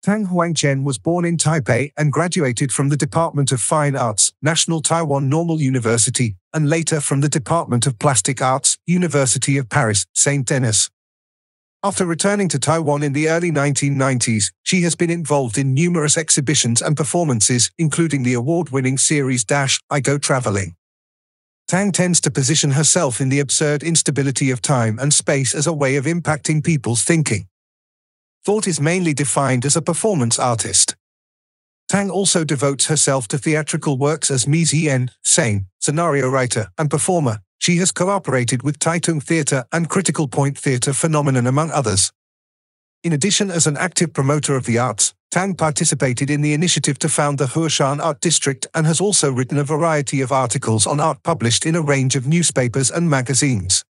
Tang Huangchen was born in Taipei and graduated from the Department of Fine Arts, National Taiwan Normal University, and later from the Department of Plastic Arts, University of Paris, St. Denis. After returning to Taiwan in the early 1990s, she has been involved in numerous exhibitions and performances, including the award-winning series Dash, I Go Traveling. Tang tends to position herself in the absurd instability of time and space as a way of impacting people's thinking. Thought is mainly defined as a performance artist. Tang also devotes herself to theatrical works as Mizi Sane, scenario writer, and performer. She has cooperated with Taitung Theatre and Critical Point Theatre Phenomenon among others. In addition as an active promoter of the arts, Tang participated in the initiative to found the Huashan Art District and has also written a variety of articles on art published in a range of newspapers and magazines.